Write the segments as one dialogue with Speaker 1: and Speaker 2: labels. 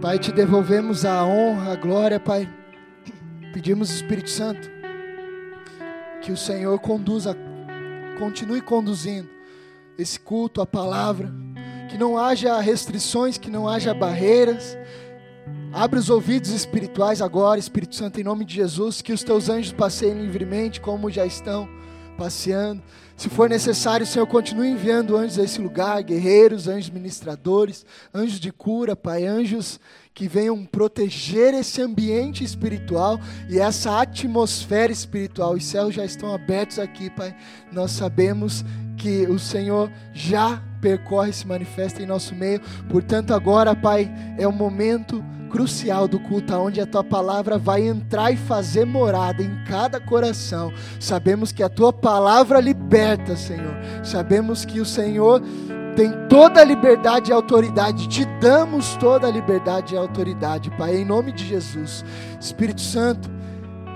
Speaker 1: Pai, te devolvemos a honra, a glória, Pai. Pedimos, Espírito Santo, que o Senhor conduza, continue conduzindo esse culto, a palavra, que não haja restrições, que não haja barreiras. Abre os ouvidos espirituais agora, Espírito Santo, em nome de Jesus, que os teus anjos passeiem livremente, como já estão passeando. Se for necessário, Senhor, continue enviando anjos a esse lugar, guerreiros, anjos ministradores, anjos de cura, Pai, anjos que venham proteger esse ambiente espiritual e essa atmosfera espiritual. Os céus já estão abertos aqui, Pai. Nós sabemos que o Senhor já percorre se manifesta em nosso meio. Portanto, agora, Pai, é o momento crucial do culto, onde a tua palavra vai entrar e fazer morada em cada coração. Sabemos que a tua palavra liberta, Senhor. Sabemos que o Senhor tem toda a liberdade e autoridade. Te damos toda a liberdade e autoridade, Pai, em nome de Jesus. Espírito Santo,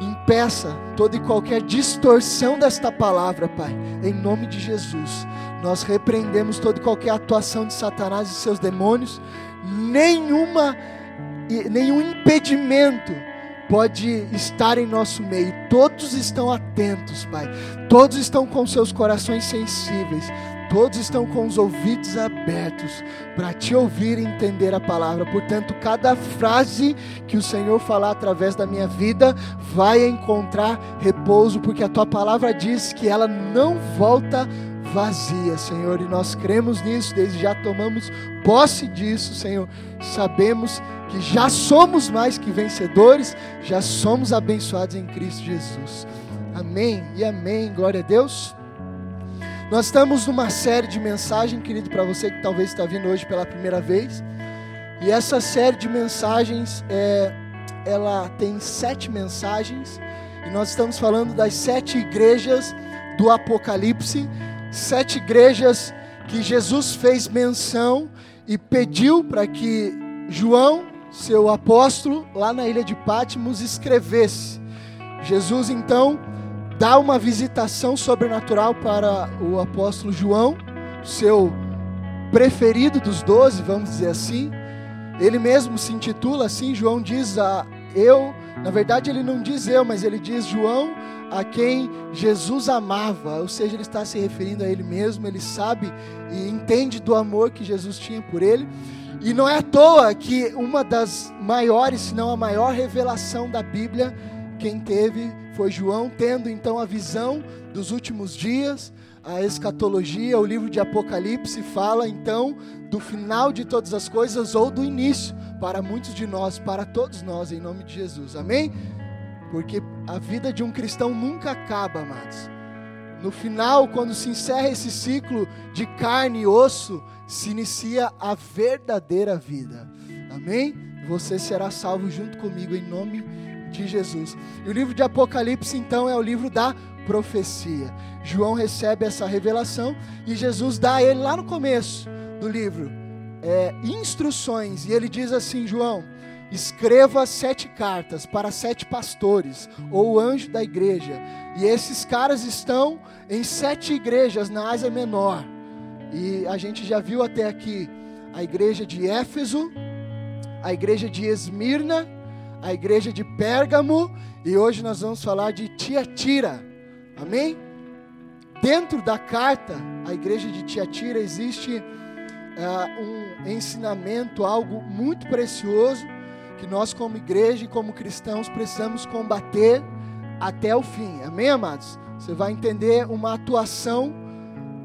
Speaker 1: impeça toda e qualquer distorção desta palavra, Pai, em nome de Jesus. Nós repreendemos toda e qualquer atuação de Satanás e seus demônios. Nenhuma nenhum impedimento pode estar em nosso meio. Todos estão atentos, Pai. Todos estão com seus corações sensíveis. Todos estão com os ouvidos abertos para te ouvir e entender a palavra. Portanto, cada frase que o Senhor falar através da minha vida vai encontrar repouso, porque a tua palavra diz que ela não volta vazia, Senhor, e nós cremos nisso, desde já tomamos posse disso, Senhor. Sabemos que já somos mais que vencedores, já somos abençoados em Cristo Jesus. Amém e amém. Glória a Deus. Nós estamos numa série de mensagens, querido, para você que talvez está vindo hoje pela primeira vez. E essa série de mensagens, é, ela tem sete mensagens. E nós estamos falando das sete igrejas do Apocalipse. Sete igrejas que Jesus fez menção e pediu para que João, seu apóstolo, lá na ilha de Patmos, escrevesse. Jesus então dá uma visitação sobrenatural para o apóstolo João, seu preferido dos doze, vamos dizer assim. Ele mesmo se intitula assim, João diz a eu, na verdade ele não diz eu, mas ele diz João, a quem Jesus amava, ou seja, ele está se referindo a ele mesmo, ele sabe e entende do amor que Jesus tinha por ele. E não é à toa que uma das maiores, se não a maior revelação da Bíblia, quem teve foi João, tendo então a visão dos últimos dias, a escatologia, o livro de Apocalipse fala então do final de todas as coisas ou do início, para muitos de nós, para todos nós, em nome de Jesus, amém? Porque a vida de um cristão nunca acaba, amados. No final, quando se encerra esse ciclo de carne e osso, se inicia a verdadeira vida, amém? Você será salvo junto comigo em nome de Jesus. E o livro de Apocalipse, então, é o livro da profecia. João recebe essa revelação e Jesus dá a ele lá no começo do livro é, instruções. E ele diz assim: João, escreva sete cartas para sete pastores, ou anjo da igreja. E esses caras estão em sete igrejas na Ásia Menor. E a gente já viu até aqui a igreja de Éfeso, a igreja de Esmirna, a igreja de Pérgamo e hoje nós vamos falar de Tiatira. Amém? Dentro da carta, a igreja de Tiatira existe uh, um ensinamento, algo muito precioso que nós como igreja e como cristãos precisamos combater até o fim. Amém, amados? Você vai entender uma atuação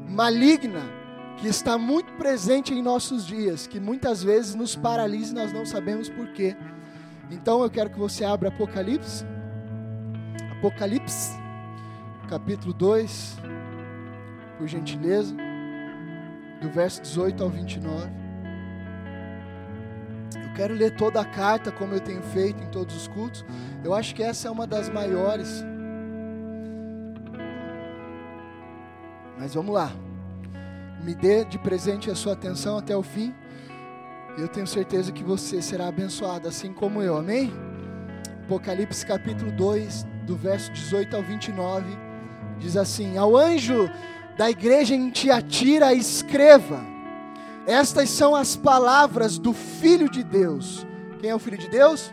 Speaker 1: maligna que está muito presente em nossos dias, que muitas vezes nos paralisa e nós não sabemos por quê. Então eu quero que você abra Apocalipse. Apocalipse, capítulo 2, por gentileza, do verso 18 ao 29. Quero ler toda a carta, como eu tenho feito em todos os cultos. Eu acho que essa é uma das maiores. Mas vamos lá. Me dê de presente a sua atenção até o fim. Eu tenho certeza que você será abençoado, assim como eu, amém? Apocalipse capítulo 2, do verso 18 ao 29, diz assim: Ao anjo da igreja em Tiatira, escreva: Estas são as palavras do Filho de Deus, Quem é o Filho de Deus?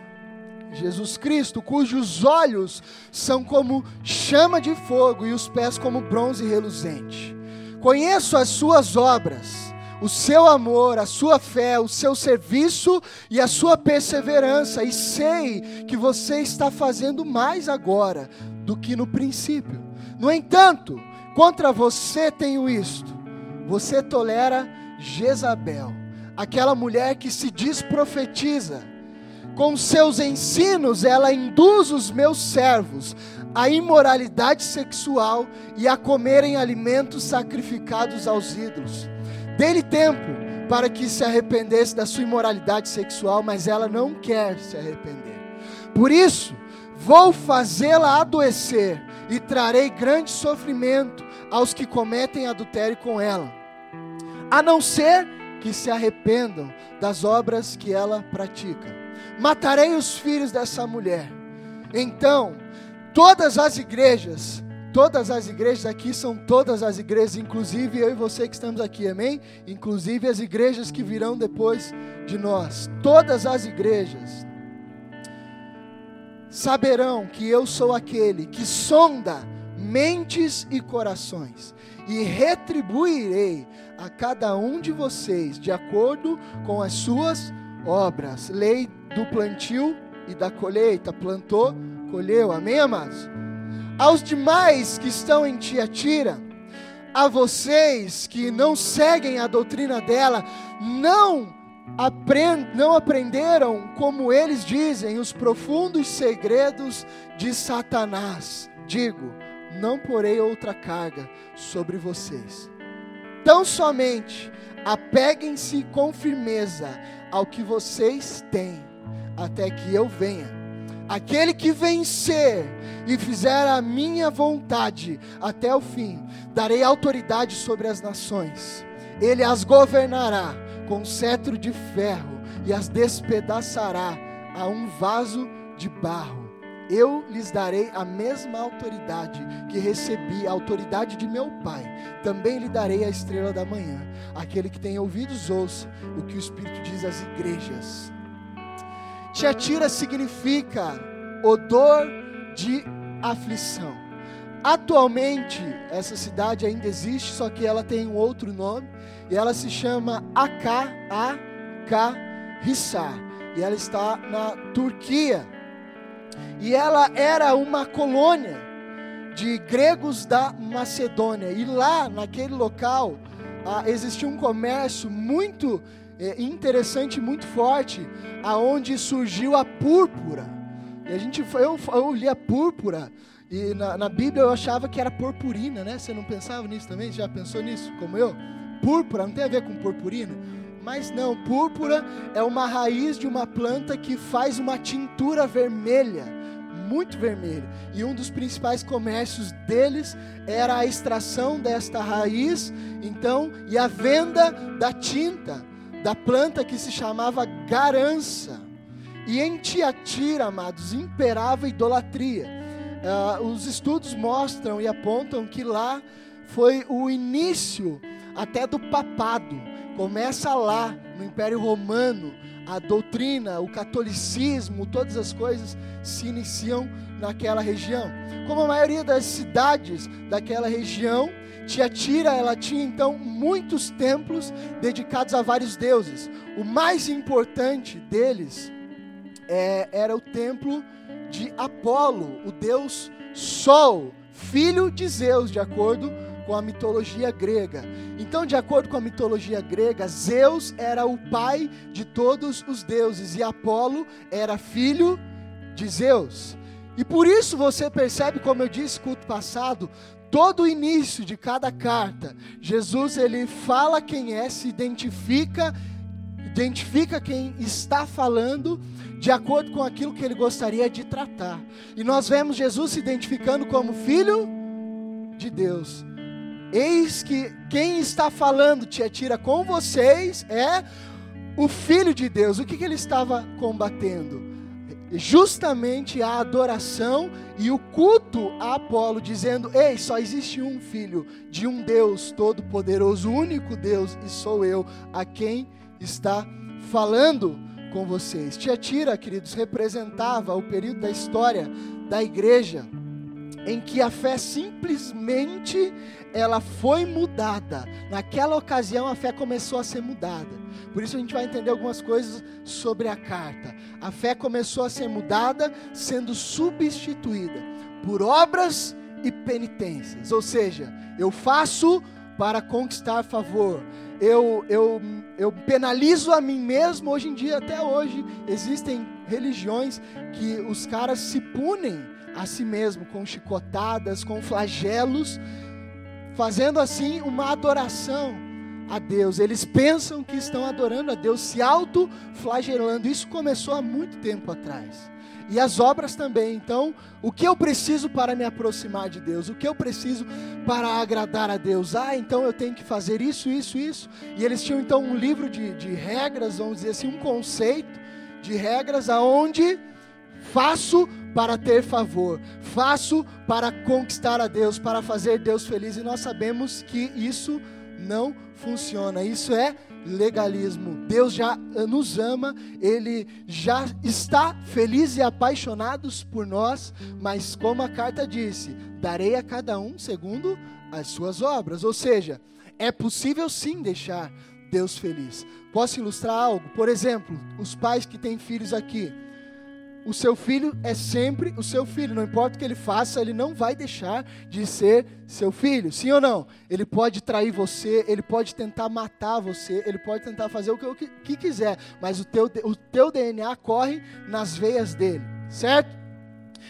Speaker 1: Jesus Cristo, cujos olhos são como chama de fogo e os pés como bronze reluzente. Conheço as suas obras, o seu amor, a sua fé, o seu serviço e a sua perseverança, e sei que você está fazendo mais agora do que no princípio. No entanto, contra você tenho isto: você tolera Jezabel, aquela mulher que se diz profetiza com seus ensinos, ela induz os meus servos à imoralidade sexual e a comerem alimentos sacrificados aos ídolos. Dê-lhe tempo para que se arrependesse da sua imoralidade sexual, mas ela não quer se arrepender. Por isso, vou fazê-la adoecer e trarei grande sofrimento aos que cometem adultério com ela, a não ser que se arrependam das obras que ela pratica matarei os filhos dessa mulher. Então, todas as igrejas, todas as igrejas aqui são todas as igrejas, inclusive eu e você que estamos aqui, amém? Inclusive as igrejas que virão depois de nós, todas as igrejas saberão que eu sou aquele que sonda mentes e corações e retribuirei a cada um de vocês de acordo com as suas obras. Lei do plantio e da colheita. Plantou, colheu. Amém, amados? Aos demais que estão em Tiatira, a vocês que não seguem a doutrina dela, não, aprend, não aprenderam, como eles dizem, os profundos segredos de Satanás. Digo, não porei outra carga sobre vocês. Tão somente apeguem-se com firmeza ao que vocês têm até que eu venha. Aquele que vencer e fizer a minha vontade até o fim, darei autoridade sobre as nações. Ele as governará com cetro de ferro e as despedaçará a um vaso de barro. Eu lhes darei a mesma autoridade que recebi, a autoridade de meu Pai. Também lhe darei a estrela da manhã. Aquele que tem ouvidos, ouça o que o Espírito diz às igrejas. Tiatira significa odor de aflição. Atualmente, essa cidade ainda existe, só que ela tem um outro nome, e ela se chama Aka, Hissar, e ela está na Turquia. E ela era uma colônia de gregos da Macedônia, e lá, naquele local, ah, existia um comércio muito é, interessante, muito forte, aonde surgiu a púrpura. E a gente eu, eu li a púrpura e na, na, Bíblia eu achava que era purpurina, né? Você não pensava nisso também? Você já pensou nisso, como eu? Púrpura não tem a ver com purpurina, mas não. Púrpura é uma raiz de uma planta que faz uma tintura vermelha, muito vermelha. E um dos principais comércios deles era a extração desta raiz, então, e a venda da tinta da planta que se chamava garança. E em Tiatira, amados, imperava idolatria. Uh, os estudos mostram e apontam que lá foi o início até do papado. Começa lá, no Império Romano, a doutrina, o catolicismo, todas as coisas se iniciam naquela região. Como a maioria das cidades daquela região, Tiatira, ela tinha então muitos templos dedicados a vários deuses. O mais importante deles é, era o templo de Apolo, o deus Sol, filho de Zeus, de acordo com a mitologia grega. Então, de acordo com a mitologia grega, Zeus era o pai de todos os deuses e Apolo era filho de Zeus. E por isso você percebe, como eu disse culto passado, todo o início de cada carta, Jesus ele fala quem é, se identifica, identifica quem está falando de acordo com aquilo que ele gostaria de tratar. E nós vemos Jesus se identificando como filho de Deus. Eis que quem está falando, te atira com vocês, é o Filho de Deus. O que, que ele estava combatendo? justamente a adoração e o culto a Apolo, dizendo: Ei, só existe um filho de um Deus todo-poderoso, único Deus, e sou eu a quem está falando com vocês. Tiatira, queridos, representava o período da história da igreja em que a fé simplesmente ela foi mudada. Naquela ocasião a fé começou a ser mudada. Por isso a gente vai entender algumas coisas sobre a carta. A fé começou a ser mudada, sendo substituída por obras e penitências. Ou seja, eu faço para conquistar favor. Eu, eu, eu penalizo a mim mesmo. Hoje em dia, até hoje, existem religiões que os caras se punem a si mesmo com chicotadas, com flagelos, fazendo assim uma adoração a Deus. Eles pensam que estão adorando a Deus, se auto-flagelando. Isso começou há muito tempo atrás. E as obras também. Então, o que eu preciso para me aproximar de Deus? O que eu preciso para agradar a Deus? Ah, então eu tenho que fazer isso, isso, isso. E eles tinham então um livro de, de regras, vamos dizer assim, um conceito de regras aonde faço para ter favor, faço para conquistar a Deus, para fazer Deus feliz. E nós sabemos que isso não funciona. Isso é legalismo. Deus já nos ama, Ele já está feliz e apaixonado por nós, mas como a carta disse, darei a cada um segundo as suas obras. Ou seja, é possível sim deixar Deus feliz. Posso ilustrar algo? Por exemplo, os pais que têm filhos aqui o seu filho é sempre o seu filho, não importa o que ele faça, ele não vai deixar de ser seu filho, sim ou não? Ele pode trair você, ele pode tentar matar você, ele pode tentar fazer o que, o que quiser, mas o teu, o teu DNA corre nas veias dele, certo?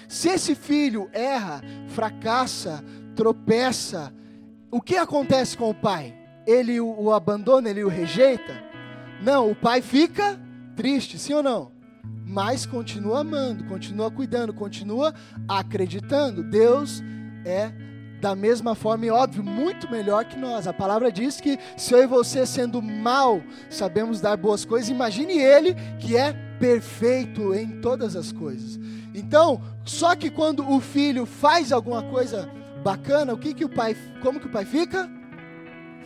Speaker 1: Se esse filho erra, fracassa, tropeça, o que acontece com o pai? Ele o, o abandona, ele o rejeita? Não, o pai fica triste, sim ou não? Mas continua amando, continua cuidando, continua acreditando. Deus é da mesma forma e óbvio, muito melhor que nós. A palavra diz que se eu e você sendo mal sabemos dar boas coisas, imagine ele que é perfeito em todas as coisas. Então, só que quando o filho faz alguma coisa bacana, o que que o pai, como que o pai fica?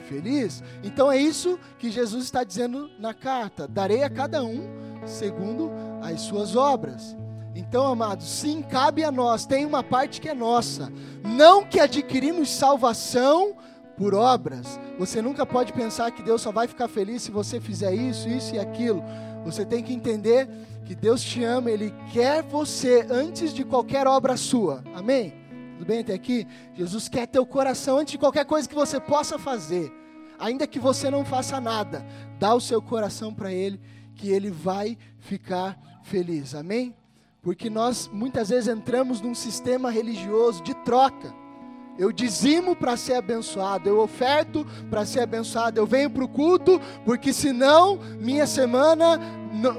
Speaker 1: Feliz. Então é isso que Jesus está dizendo na carta: darei a cada um segundo as suas obras. Então, amados, sim, cabe a nós, tem uma parte que é nossa. Não que adquirimos salvação por obras. Você nunca pode pensar que Deus só vai ficar feliz se você fizer isso, isso e aquilo. Você tem que entender que Deus te ama, Ele quer você antes de qualquer obra sua. Amém? Tudo bem até aqui? Jesus quer teu coração antes de qualquer coisa que você possa fazer. Ainda que você não faça nada, dá o seu coração para Ele que ele vai ficar feliz. Amém? Porque nós muitas vezes entramos num sistema religioso de troca. Eu dizimo para ser abençoado, eu oferto para ser abençoado, eu venho para o culto, porque senão minha semana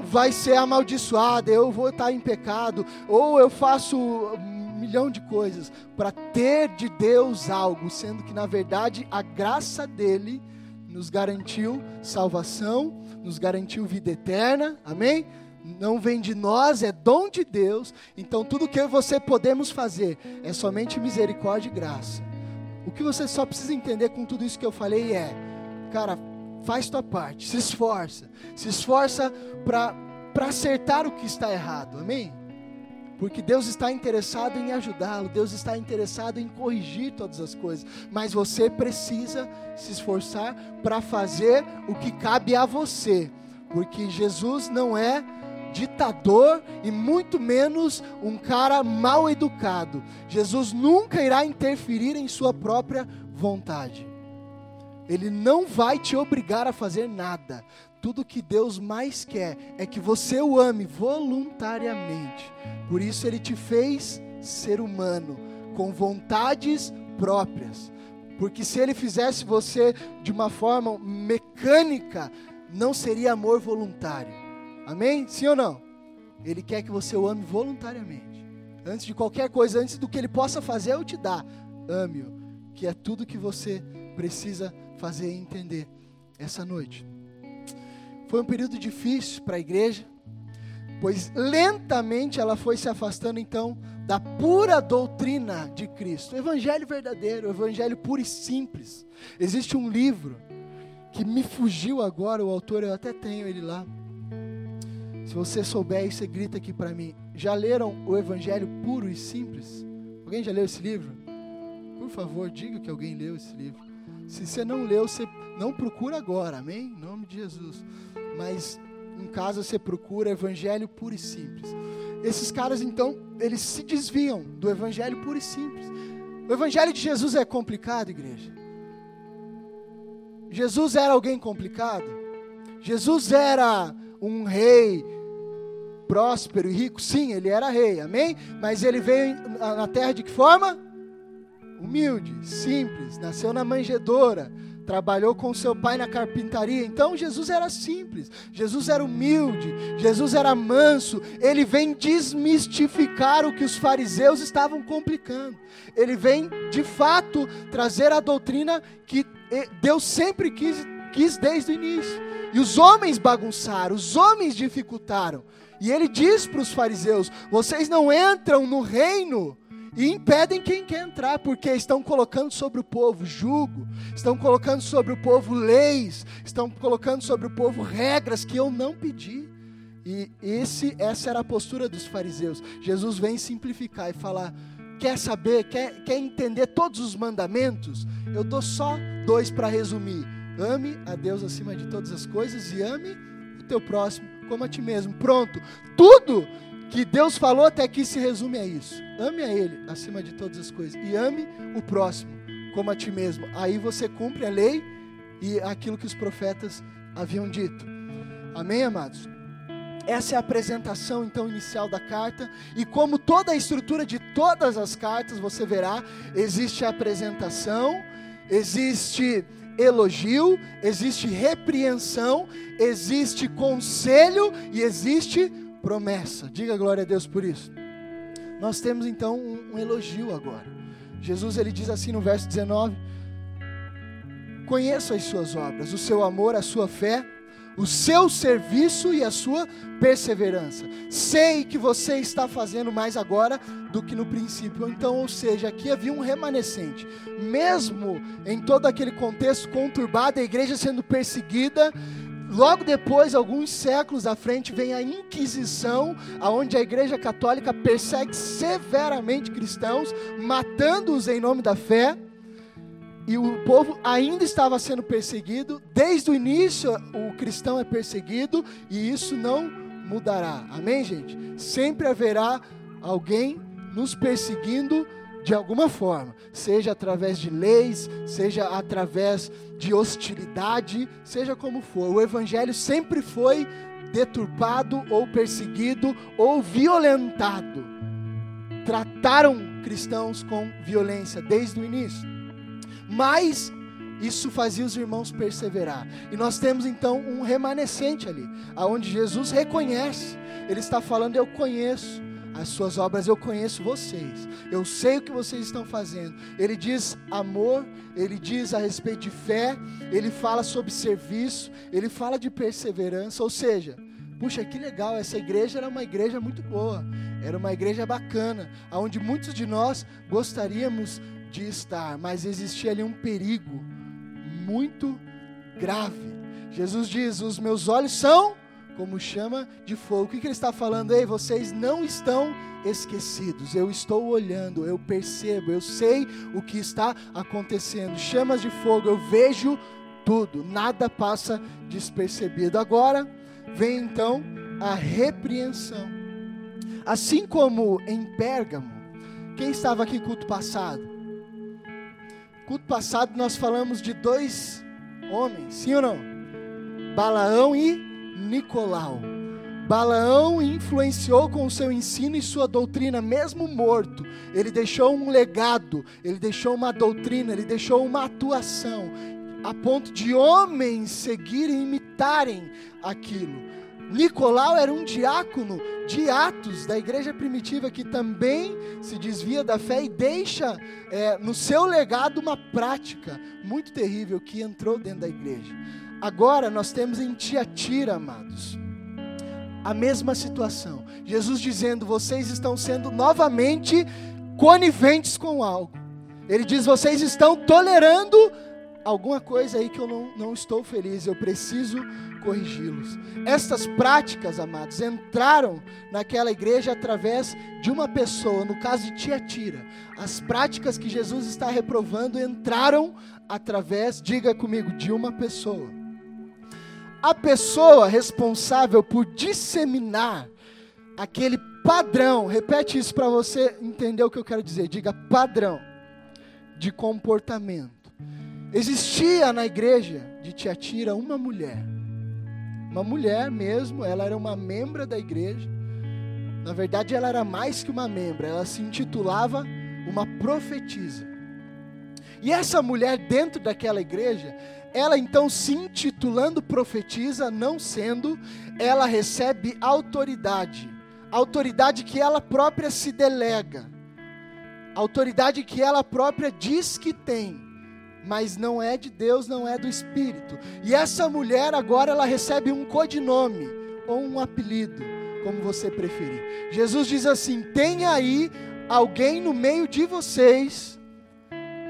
Speaker 1: vai ser amaldiçoada, eu vou estar em pecado, ou eu faço um milhão de coisas para ter de Deus algo, sendo que na verdade a graça dele nos garantiu salvação nos garantiu vida eterna, amém? Não vem de nós, é dom de Deus. Então tudo que você podemos fazer é somente misericórdia e graça. O que você só precisa entender com tudo isso que eu falei é, cara, faz tua parte, se esforça, se esforça para acertar o que está errado, amém? Porque Deus está interessado em ajudá-lo, Deus está interessado em corrigir todas as coisas, mas você precisa se esforçar para fazer o que cabe a você, porque Jesus não é ditador e muito menos um cara mal educado. Jesus nunca irá interferir em sua própria vontade. Ele não vai te obrigar a fazer nada. Tudo que Deus mais quer é que você o ame voluntariamente. Por isso ele te fez ser humano, com vontades próprias. Porque se ele fizesse você de uma forma mecânica, não seria amor voluntário. Amém? Sim ou não? Ele quer que você o ame voluntariamente. Antes de qualquer coisa, antes do que ele possa fazer, eu te dar. Ame-o, que é tudo que você precisa fazer e entender essa noite. Foi um período difícil para a igreja, pois lentamente ela foi se afastando então da pura doutrina de Cristo, o evangelho verdadeiro, o evangelho puro e simples. Existe um livro que me fugiu agora, o autor eu até tenho ele lá. Se você souber, você grita aqui para mim. Já leram o Evangelho puro e simples? Alguém já leu esse livro? Por favor, diga que alguém leu esse livro. Se você não leu, você não procura agora, amém? Em nome de Jesus. Mas em casa você procura Evangelho puro e simples. Esses caras, então, eles se desviam do Evangelho puro e simples. O Evangelho de Jesus é complicado, igreja. Jesus era alguém complicado. Jesus era um rei próspero e rico. Sim, ele era rei, amém? Mas ele veio na terra de que forma? Humilde, simples, nasceu na manjedoura trabalhou com seu pai na carpintaria. Então Jesus era simples, Jesus era humilde, Jesus era manso. Ele vem desmistificar o que os fariseus estavam complicando. Ele vem, de fato, trazer a doutrina que Deus sempre quis, quis desde o início. E os homens bagunçaram, os homens dificultaram. E ele diz para os fariseus: vocês não entram no reino e impedem quem quer entrar, porque estão colocando sobre o povo jugo, estão colocando sobre o povo leis, estão colocando sobre o povo regras que eu não pedi. E esse, essa era a postura dos fariseus. Jesus vem simplificar e falar: quer saber, quer, quer entender todos os mandamentos? Eu dou só dois para resumir: ame a Deus acima de todas as coisas e ame o teu próximo como a ti mesmo. Pronto, tudo que Deus falou até aqui se resume a isso. Ame a Ele acima de todas as coisas e ame o próximo como a ti mesmo. Aí você cumpre a lei e aquilo que os profetas haviam dito. Amém, amados? Essa é a apresentação então inicial da carta, e como toda a estrutura de todas as cartas, você verá, existe a apresentação, existe elogio, existe repreensão, existe conselho e existe promessa. Diga glória a Deus por isso. Nós temos então um, um elogio agora. Jesus ele diz assim no verso 19: Conheço as suas obras, o seu amor, a sua fé, o seu serviço e a sua perseverança. Sei que você está fazendo mais agora do que no princípio. Então, ou seja, aqui havia um remanescente. Mesmo em todo aquele contexto conturbado, a igreja sendo perseguida, Logo depois, alguns séculos à frente, vem a Inquisição, aonde a Igreja Católica persegue severamente cristãos, matando-os em nome da fé. E o povo ainda estava sendo perseguido, desde o início o cristão é perseguido, e isso não mudará. Amém, gente? Sempre haverá alguém nos perseguindo de alguma forma, seja através de leis, seja através de hostilidade, seja como for. O evangelho sempre foi deturpado ou perseguido ou violentado. Trataram cristãos com violência desde o início. Mas isso fazia os irmãos perseverar. E nós temos então um remanescente ali, aonde Jesus reconhece. Ele está falando: Eu conheço as suas obras, eu conheço vocês, eu sei o que vocês estão fazendo. Ele diz amor, ele diz a respeito de fé, ele fala sobre serviço, ele fala de perseverança, ou seja, puxa, que legal, essa igreja era uma igreja muito boa, era uma igreja bacana, onde muitos de nós gostaríamos de estar, mas existia ali um perigo muito grave. Jesus diz: Os meus olhos são como chama de fogo. O que, que ele está falando? Ei, vocês não estão esquecidos. Eu estou olhando, eu percebo, eu sei o que está acontecendo. Chamas de fogo, eu vejo tudo, nada passa despercebido. Agora vem então a repreensão. Assim como em Pérgamo, quem estava aqui culto passado? Culto passado nós falamos de dois homens, sim ou não? Balaão e Nicolau. Balaão influenciou com o seu ensino e sua doutrina, mesmo morto. Ele deixou um legado, ele deixou uma doutrina, ele deixou uma atuação, a ponto de homens seguirem e imitarem aquilo. Nicolau era um diácono de Atos, da igreja primitiva, que também se desvia da fé e deixa é, no seu legado uma prática muito terrível que entrou dentro da igreja. Agora nós temos em Tiatira, amados, a mesma situação. Jesus dizendo: vocês estão sendo novamente coniventes com algo. Ele diz: vocês estão tolerando alguma coisa aí que eu não, não estou feliz, eu preciso corrigi-los. Estas práticas, amados, entraram naquela igreja através de uma pessoa, no caso de Tiatira. As práticas que Jesus está reprovando entraram através, diga comigo, de uma pessoa. A pessoa responsável por disseminar aquele padrão, repete isso para você entender o que eu quero dizer, diga padrão de comportamento. Existia na igreja de Tiatira uma mulher, uma mulher mesmo, ela era uma membra da igreja. Na verdade, ela era mais que uma membra, ela se intitulava uma profetisa. E essa mulher, dentro daquela igreja, ela então se intitulando profetisa, não sendo, ela recebe autoridade, autoridade que ela própria se delega, autoridade que ela própria diz que tem mas não é de Deus, não é do Espírito. E essa mulher agora ela recebe um codinome ou um apelido, como você preferir. Jesus diz assim: tem aí alguém no meio de vocês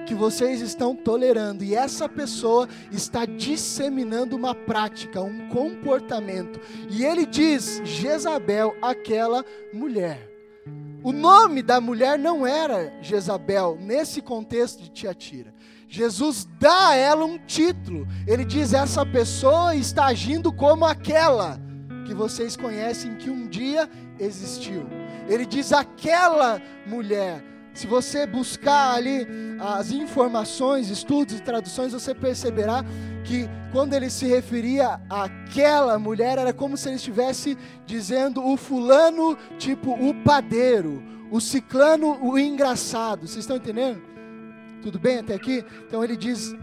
Speaker 1: que vocês estão tolerando, e essa pessoa está disseminando uma prática, um comportamento. E ele diz: Jezabel, aquela mulher. O nome da mulher não era Jezabel, nesse contexto de Tiatira. Jesus dá a ela um título. Ele diz: essa pessoa está agindo como aquela que vocês conhecem que um dia existiu. Ele diz: aquela mulher. Se você buscar ali as informações, estudos e traduções, você perceberá que quando ele se referia àquela mulher, era como se ele estivesse dizendo o fulano, tipo o padeiro, o ciclano, o engraçado. Vocês estão entendendo? Tudo bem até aqui? Então ele diz: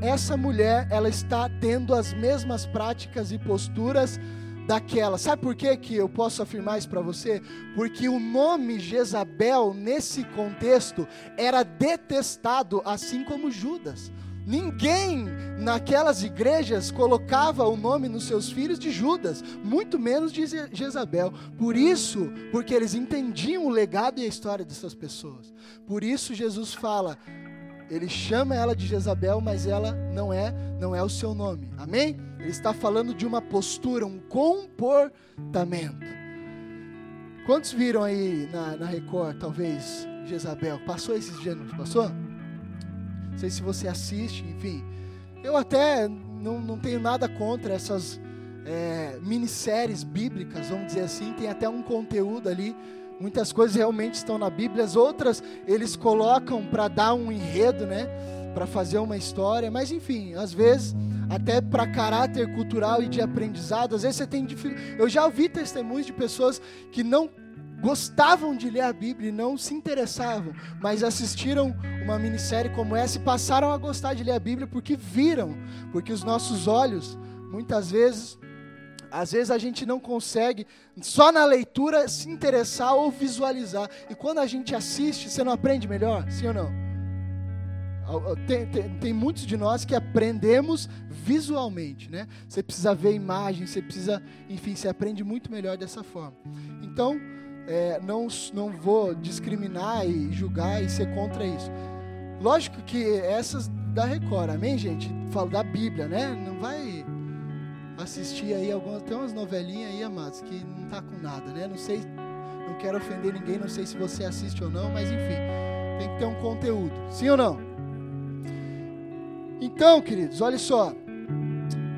Speaker 1: essa mulher, ela está tendo as mesmas práticas e posturas daquela. Sabe por que, que eu posso afirmar isso para você? Porque o nome Jezabel, nesse contexto, era detestado, assim como Judas. Ninguém naquelas igrejas colocava o nome nos seus filhos de Judas, muito menos de Jezabel. Por isso, porque eles entendiam o legado e a história dessas pessoas. Por isso Jesus fala: ele chama ela de Jezabel, mas ela não é, não é o seu nome. Amém? Ele está falando de uma postura, um comportamento. Quantos viram aí na, na Record, talvez, Jezabel? Passou esses gêneros, passou? Não sei se você assiste, enfim. Eu até não, não tenho nada contra essas é, minisséries bíblicas, vamos dizer assim. Tem até um conteúdo ali Muitas coisas realmente estão na Bíblia, as outras eles colocam para dar um enredo, né? Para fazer uma história, mas enfim, às vezes até para caráter cultural e de aprendizado, às vezes você tem. Eu já ouvi testemunhos de pessoas que não gostavam de ler a Bíblia e não se interessavam, mas assistiram uma minissérie como essa e passaram a gostar de ler a Bíblia porque viram, porque os nossos olhos muitas vezes às vezes a gente não consegue, só na leitura, se interessar ou visualizar. E quando a gente assiste, você não aprende melhor? Sim ou não? Tem, tem, tem muitos de nós que aprendemos visualmente, né? Você precisa ver imagem, você precisa, enfim, você aprende muito melhor dessa forma. Então, é, não, não vou discriminar e julgar e ser contra isso. Lógico que essas da Record, amém, gente? Falo da Bíblia, né? Não vai assistir aí algumas, tem umas novelinhas aí, amados, que não tá com nada, né? Não sei, não quero ofender ninguém, não sei se você assiste ou não, mas enfim, tem que ter um conteúdo. Sim ou não? Então, queridos, olha só.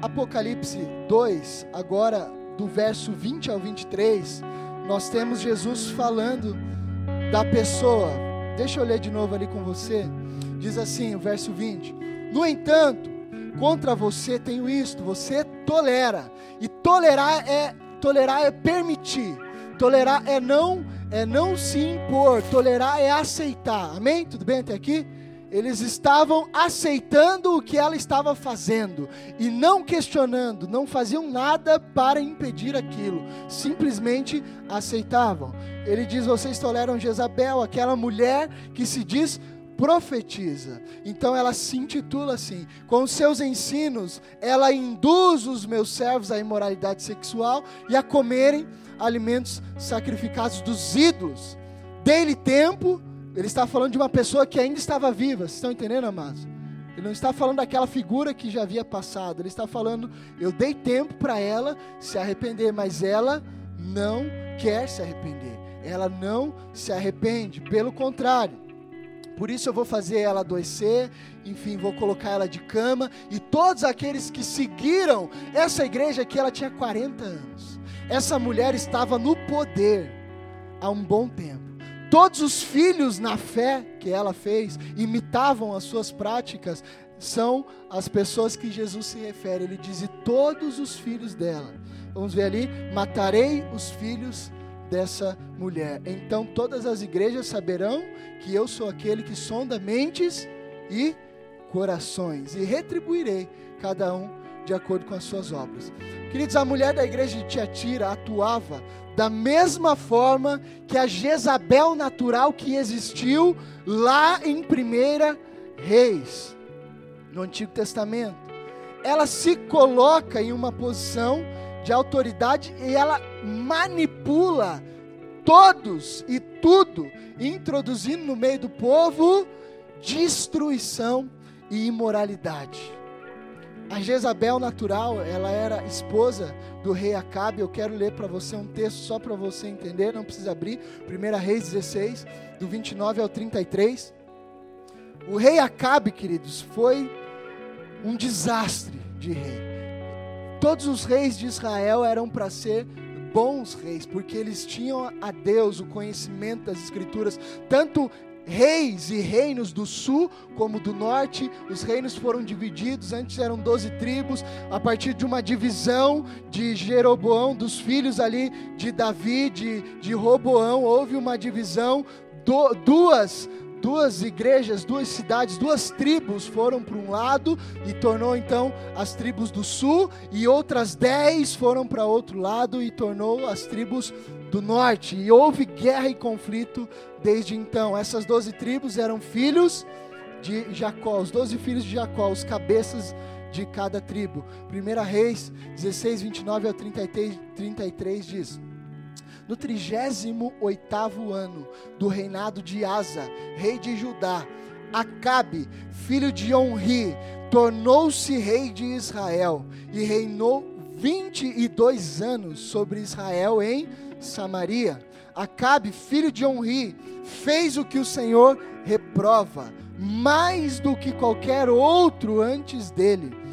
Speaker 1: Apocalipse 2, agora do verso 20 ao 23, nós temos Jesus falando da pessoa. Deixa eu ler de novo ali com você. Diz assim, o verso 20: No entanto, contra você tenho isto, você tolera. E tolerar é tolerar é permitir. Tolerar é não é não se impor, tolerar é aceitar. Amém? Tudo bem até aqui? Eles estavam aceitando o que ela estava fazendo e não questionando, não faziam nada para impedir aquilo, simplesmente aceitavam. Ele diz: Vocês toleram Jezabel, aquela mulher que se diz profetiza. Então ela se intitula assim: Com seus ensinos, ela induz os meus servos à imoralidade sexual e a comerem alimentos sacrificados dos ídolos. Dê-lhe tempo, ele está falando de uma pessoa que ainda estava viva, vocês estão entendendo, amados? Ele não está falando daquela figura que já havia passado. Ele está falando, eu dei tempo para ela se arrepender, mas ela não quer se arrepender. Ela não se arrepende. Pelo contrário, por isso eu vou fazer ela adoecer, enfim, vou colocar ela de cama. E todos aqueles que seguiram essa igreja aqui, ela tinha 40 anos. Essa mulher estava no poder há um bom tempo. Todos os filhos na fé que ela fez imitavam as suas práticas, são as pessoas que Jesus se refere. Ele diz: e todos os filhos dela. Vamos ver ali: matarei os filhos dessa mulher. Então todas as igrejas saberão que eu sou aquele que sonda mentes e corações e retribuirei cada um de acordo com as suas obras. Queridos, a mulher da igreja de Tiatira atuava da mesma forma que a Jezabel natural que existiu lá em 1 Reis, no Antigo Testamento. Ela se coloca em uma posição de autoridade e ela manipula todos e tudo, introduzindo no meio do povo destruição e imoralidade. A Jezabel natural, ela era esposa do rei Acabe. Eu quero ler para você um texto só para você entender, não precisa abrir. 1 Reis 16, do 29 ao 33. O rei Acabe, queridos, foi um desastre de rei. Todos os reis de Israel eram para ser bons reis, porque eles tinham a Deus, o conhecimento das Escrituras, tanto reis e reinos do sul como do norte. Os reinos foram divididos, antes eram doze tribos, a partir de uma divisão de Jeroboão, dos filhos ali de Davi, de, de Roboão, houve uma divisão, do, duas duas igrejas, duas cidades, duas tribos foram para um lado e tornou então as tribos do sul, e outras dez foram para outro lado e tornou as tribos do norte. E houve guerra e conflito desde então. Essas doze tribos eram filhos de Jacó, os doze filhos de Jacó, os cabeças de cada tribo. 1 Reis 16, 29 ao 33, 33 diz no 38 ano do reinado de Asa, rei de Judá, Acabe, filho de Onri, tornou-se rei de Israel e reinou 22 anos sobre Israel em Samaria. Acabe, filho de Onri, fez o que o Senhor reprova, mais do que qualquer outro antes dele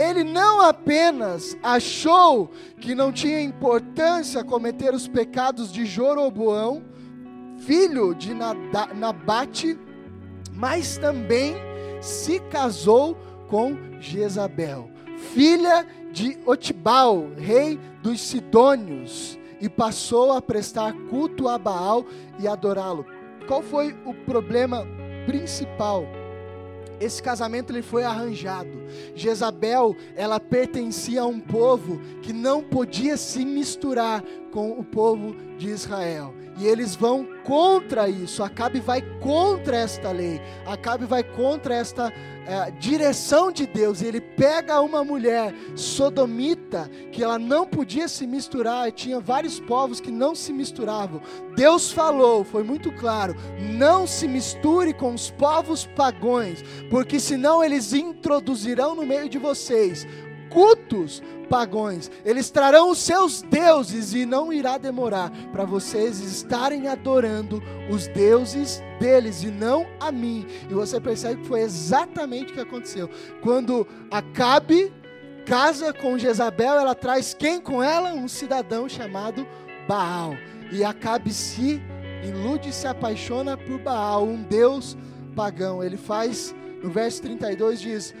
Speaker 1: ele não apenas achou que não tinha importância cometer os pecados de Joroboão, filho de Nabate, mas também se casou com Jezabel, filha de Otibal, rei dos Sidônios, e passou a prestar culto a Baal e adorá-lo. Qual foi o problema principal? Esse casamento ele foi arranjado. Jezabel, ela pertencia a um povo que não podia se misturar com o povo de Israel. E eles vão contra isso. Acabe vai contra esta lei. Acabe vai contra esta é, direção de Deus. E ele pega uma mulher sodomita que ela não podia se misturar. E tinha vários povos que não se misturavam. Deus falou, foi muito claro: não se misture com os povos pagões, porque senão eles introduzirão no meio de vocês cultos pagões. Eles trarão os seus deuses e não irá demorar para vocês estarem adorando os deuses deles e não a mim. E você percebe que foi exatamente o que aconteceu. Quando Acabe casa com Jezabel, ela traz quem com ela? Um cidadão chamado Baal. E Acabe se ilude e se apaixona por Baal, um deus pagão. Ele faz, no verso 32 diz: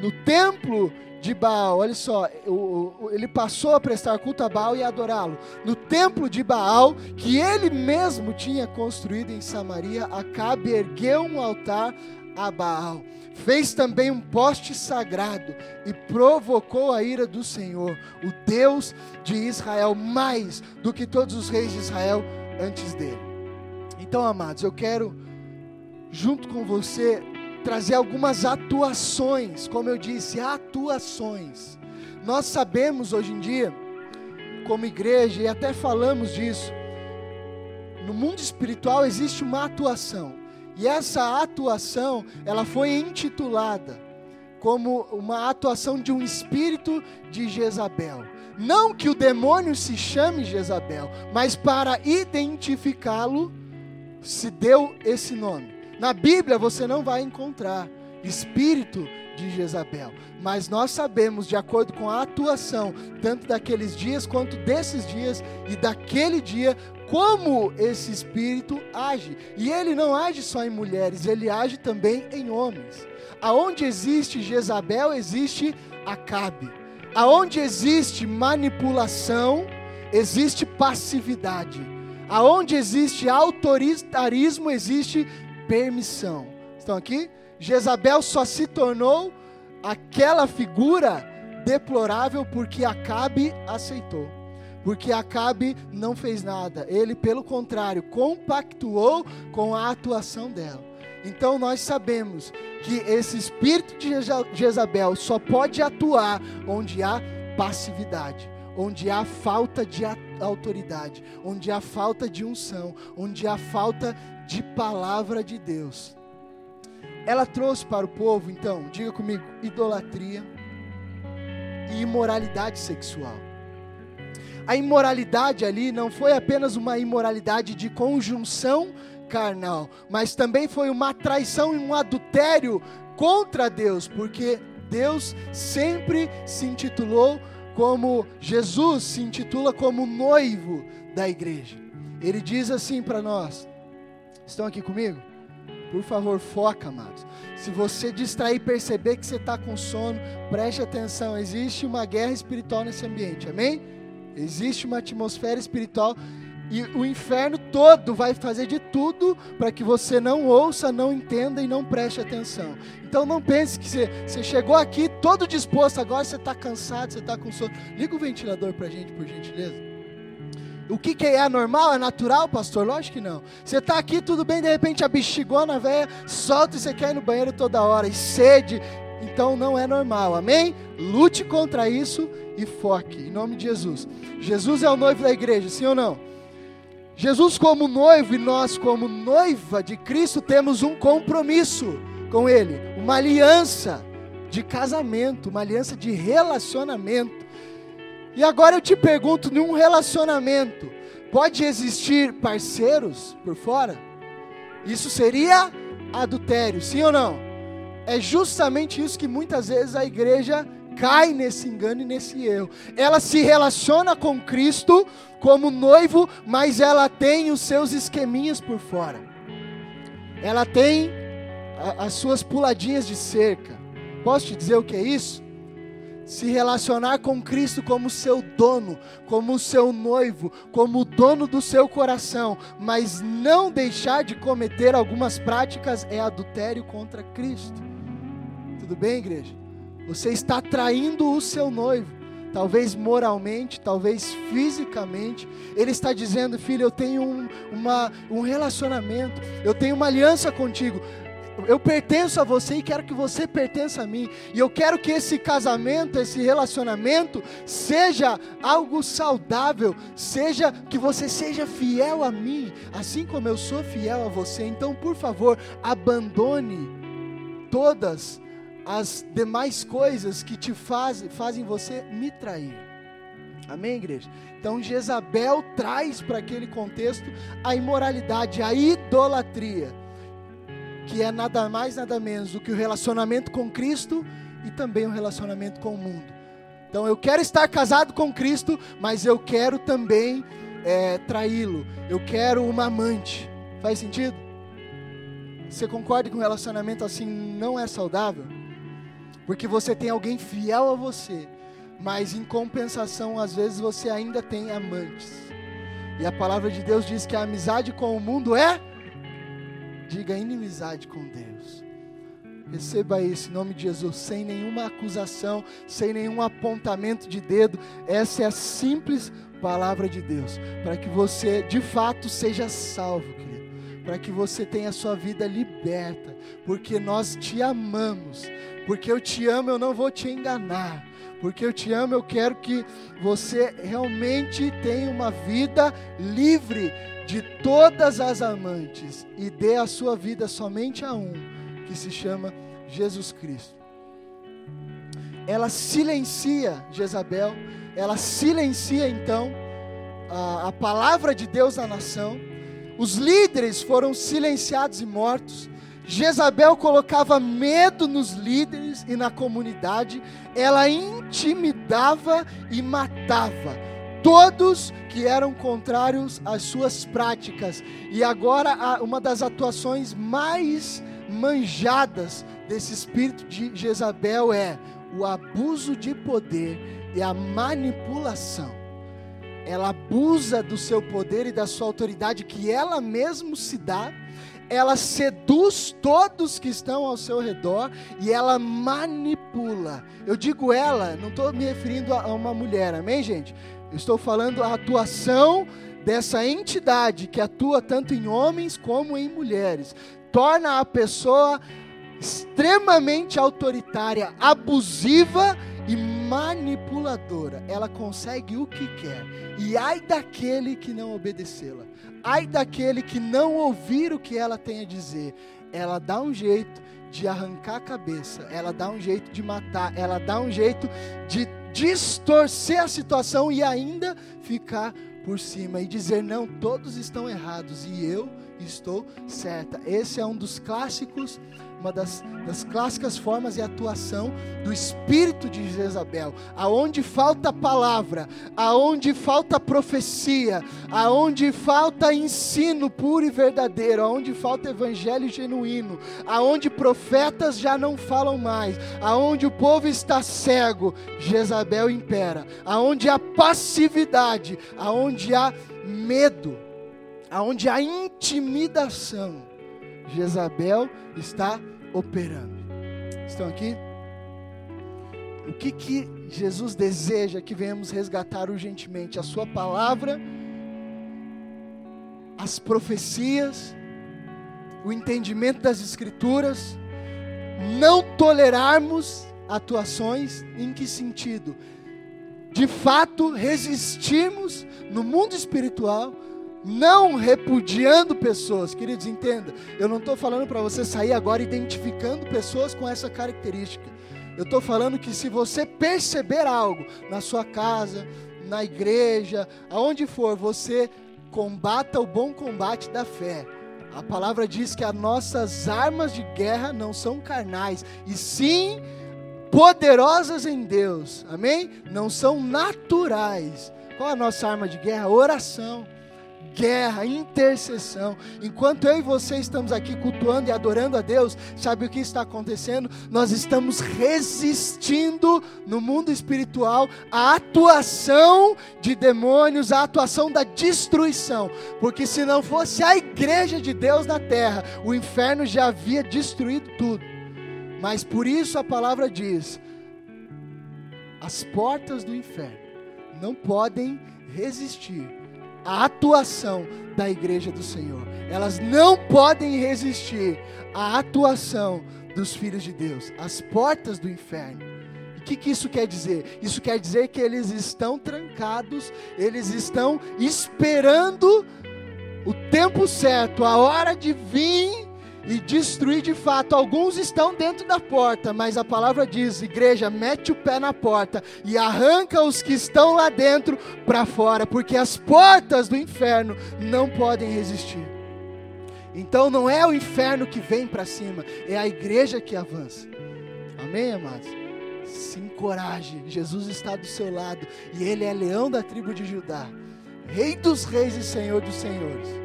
Speaker 1: No templo de Baal, olha só, ele passou a prestar culto a Baal e adorá-lo. No templo de Baal, que ele mesmo tinha construído em Samaria, Acabe ergueu um altar a Baal. Fez também um poste sagrado e provocou a ira do Senhor, o Deus de Israel, mais do que todos os reis de Israel antes dele. Então, amados, eu quero, junto com você, trazer algumas atuações, como eu disse, atuações. Nós sabemos hoje em dia, como igreja, e até falamos disso, no mundo espiritual existe uma atuação. E essa atuação, ela foi intitulada como uma atuação de um espírito de Jezabel. Não que o demônio se chame Jezabel, mas para identificá-lo, se deu esse nome. Na Bíblia você não vai encontrar espírito de Jezabel, mas nós sabemos, de acordo com a atuação, tanto daqueles dias quanto desses dias e daquele dia, como esse espírito age. E ele não age só em mulheres, ele age também em homens. Aonde existe Jezabel, existe Acabe. Aonde existe manipulação, existe passividade. Aonde existe autoritarismo, existe permissão. Estão aqui? Jezabel só se tornou aquela figura deplorável porque Acabe aceitou. Porque Acabe não fez nada. Ele, pelo contrário, compactuou com a atuação dela. Então nós sabemos que esse espírito de Jezabel só pode atuar onde há passividade, onde há falta de autoridade, onde há falta de unção, onde há falta de palavra de Deus. Ela trouxe para o povo, então, diga comigo, idolatria e imoralidade sexual. A imoralidade ali não foi apenas uma imoralidade de conjunção carnal, mas também foi uma traição e um adultério contra Deus, porque Deus sempre se intitulou como Jesus se intitula como noivo da igreja. Ele diz assim para nós: Estão aqui comigo? Por favor, foca, amados. Se você distrair perceber que você está com sono, preste atenção. Existe uma guerra espiritual nesse ambiente, amém? Existe uma atmosfera espiritual e o inferno todo vai fazer de tudo para que você não ouça, não entenda e não preste atenção. Então não pense que você, você chegou aqui todo disposto, agora você está cansado, você está com sono. Liga o ventilador para a gente, por gentileza. O que, que é anormal? É natural, pastor? Lógico que não. Você está aqui, tudo bem, de repente a bexigona velha solta e você quer ir no banheiro toda hora, e sede. Então não é normal, amém? Lute contra isso e foque, em nome de Jesus. Jesus é o noivo da igreja, sim ou não? Jesus, como noivo, e nós, como noiva de Cristo, temos um compromisso com Ele, uma aliança de casamento, uma aliança de relacionamento. E agora eu te pergunto: num relacionamento, pode existir parceiros por fora? Isso seria adultério, sim ou não? É justamente isso que muitas vezes a igreja cai nesse engano e nesse erro. Ela se relaciona com Cristo como noivo, mas ela tem os seus esqueminhas por fora. Ela tem a, as suas puladinhas de cerca. Posso te dizer o que é isso? Se relacionar com Cristo como seu dono, como seu noivo, como dono do seu coração, mas não deixar de cometer algumas práticas é adultério contra Cristo. Tudo bem, igreja? Você está traindo o seu noivo talvez moralmente, talvez fisicamente. Ele está dizendo, filho, eu tenho um, uma, um relacionamento, eu tenho uma aliança contigo. Eu pertenço a você e quero que você pertença a mim. E eu quero que esse casamento, esse relacionamento, seja algo saudável, seja que você seja fiel a mim, assim como eu sou fiel a você. Então, por favor, abandone todas as demais coisas que te faz, fazem você me trair. Amém, igreja? Então Jezabel traz para aquele contexto a imoralidade, a idolatria, que é nada mais, nada menos do que o relacionamento com Cristo e também o relacionamento com o mundo. Então eu quero estar casado com Cristo, mas eu quero também é, traí-lo. Eu quero uma amante. Faz sentido? Você concorda que um relacionamento assim não é saudável? Porque você tem alguém fiel a você, mas em compensação, às vezes você ainda tem amantes. E a palavra de Deus diz que a amizade com o mundo é, diga, inimizade com Deus. Receba isso em nome de Jesus, sem nenhuma acusação, sem nenhum apontamento de dedo. Essa é a simples palavra de Deus, para que você de fato seja salvo, querido. Para que você tenha a sua vida liberta, porque nós te amamos porque eu te amo, eu não vou te enganar. Porque eu te amo, eu quero que você realmente tenha uma vida livre de todas as amantes e dê a sua vida somente a um, que se chama Jesus Cristo. ela silencia Jezabel, ela silencia então a, a palavra de Deus na nação. Os líderes foram silenciados e mortos. Jezabel colocava medo nos líderes e na comunidade, ela intimidava e matava todos que eram contrários às suas práticas. E agora, uma das atuações mais manjadas desse espírito de Jezabel é o abuso de poder e a manipulação. Ela abusa do seu poder e da sua autoridade que ela mesma se dá ela seduz todos que estão ao seu redor e ela manipula. Eu digo ela, não estou me referindo a uma mulher, amém, gente? Estou falando a atuação dessa entidade que atua tanto em homens como em mulheres. Torna a pessoa extremamente autoritária, abusiva e manipuladora. Ela consegue o que quer. E ai daquele que não obedecê-la. Ai daquele que não ouvir o que ela tem a dizer. Ela dá um jeito de arrancar a cabeça, ela dá um jeito de matar, ela dá um jeito de distorcer a situação e ainda ficar por cima e dizer: não, todos estão errados e eu estou certa. Esse é um dos clássicos uma das, das clássicas formas de atuação do espírito de Jezabel. Aonde falta palavra, aonde falta profecia, aonde falta ensino puro e verdadeiro, aonde falta evangelho genuíno, aonde profetas já não falam mais, aonde o povo está cego, Jezabel impera. Aonde há passividade, aonde há medo, aonde há intimidação, Jezabel está operando. Estão aqui? O que, que Jesus deseja que venhamos resgatar urgentemente? A Sua palavra, as profecias, o entendimento das Escrituras, não tolerarmos atuações, em que sentido? De fato, resistirmos no mundo espiritual não repudiando pessoas, queridos, entenda. Eu não estou falando para você sair agora identificando pessoas com essa característica. Eu estou falando que se você perceber algo na sua casa, na igreja, aonde for, você combata o bom combate da fé. A palavra diz que as nossas armas de guerra não são carnais, e sim poderosas em Deus. Amém? Não são naturais. Qual a nossa arma de guerra? Oração guerra, intercessão. Enquanto eu e você estamos aqui cultuando e adorando a Deus, sabe o que está acontecendo? Nós estamos resistindo no mundo espiritual à atuação de demônios, à atuação da destruição. Porque se não fosse a igreja de Deus na terra, o inferno já havia destruído tudo. Mas por isso a palavra diz: as portas do inferno não podem resistir a atuação da igreja do Senhor. Elas não podem resistir à atuação dos filhos de Deus, às portas do inferno. O que, que isso quer dizer? Isso quer dizer que eles estão trancados, eles estão esperando o tempo certo, a hora de vir e destruir de fato. Alguns estão dentro da porta, mas a palavra diz: igreja, mete o pé na porta e arranca os que estão lá dentro para fora, porque as portas do inferno não podem resistir. Então não é o inferno que vem para cima, é a igreja que avança. Amém, amados? Se encoraje, Jesus está do seu lado e ele é leão da tribo de Judá, Rei dos reis e Senhor dos senhores.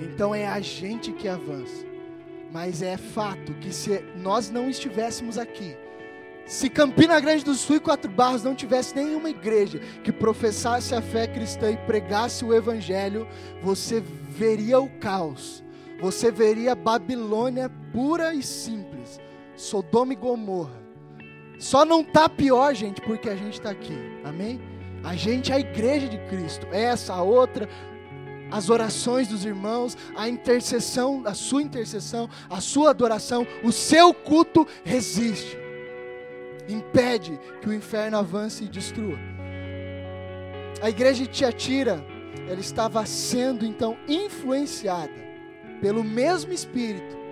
Speaker 1: Então é a gente que avança. Mas é fato que se nós não estivéssemos aqui, se Campina Grande do Sul e Quatro Barros não tivesse nenhuma igreja que professasse a fé cristã e pregasse o evangelho, você veria o caos. Você veria Babilônia pura e simples, Sodoma e Gomorra. Só não tá pior, gente, porque a gente está aqui. Amém? A gente é a igreja de Cristo. Essa, a outra, as orações dos irmãos, a intercessão, a sua intercessão, a sua adoração, o seu culto resiste. Impede que o inferno avance e destrua. A igreja de Tiatira, ela estava sendo então influenciada pelo mesmo espírito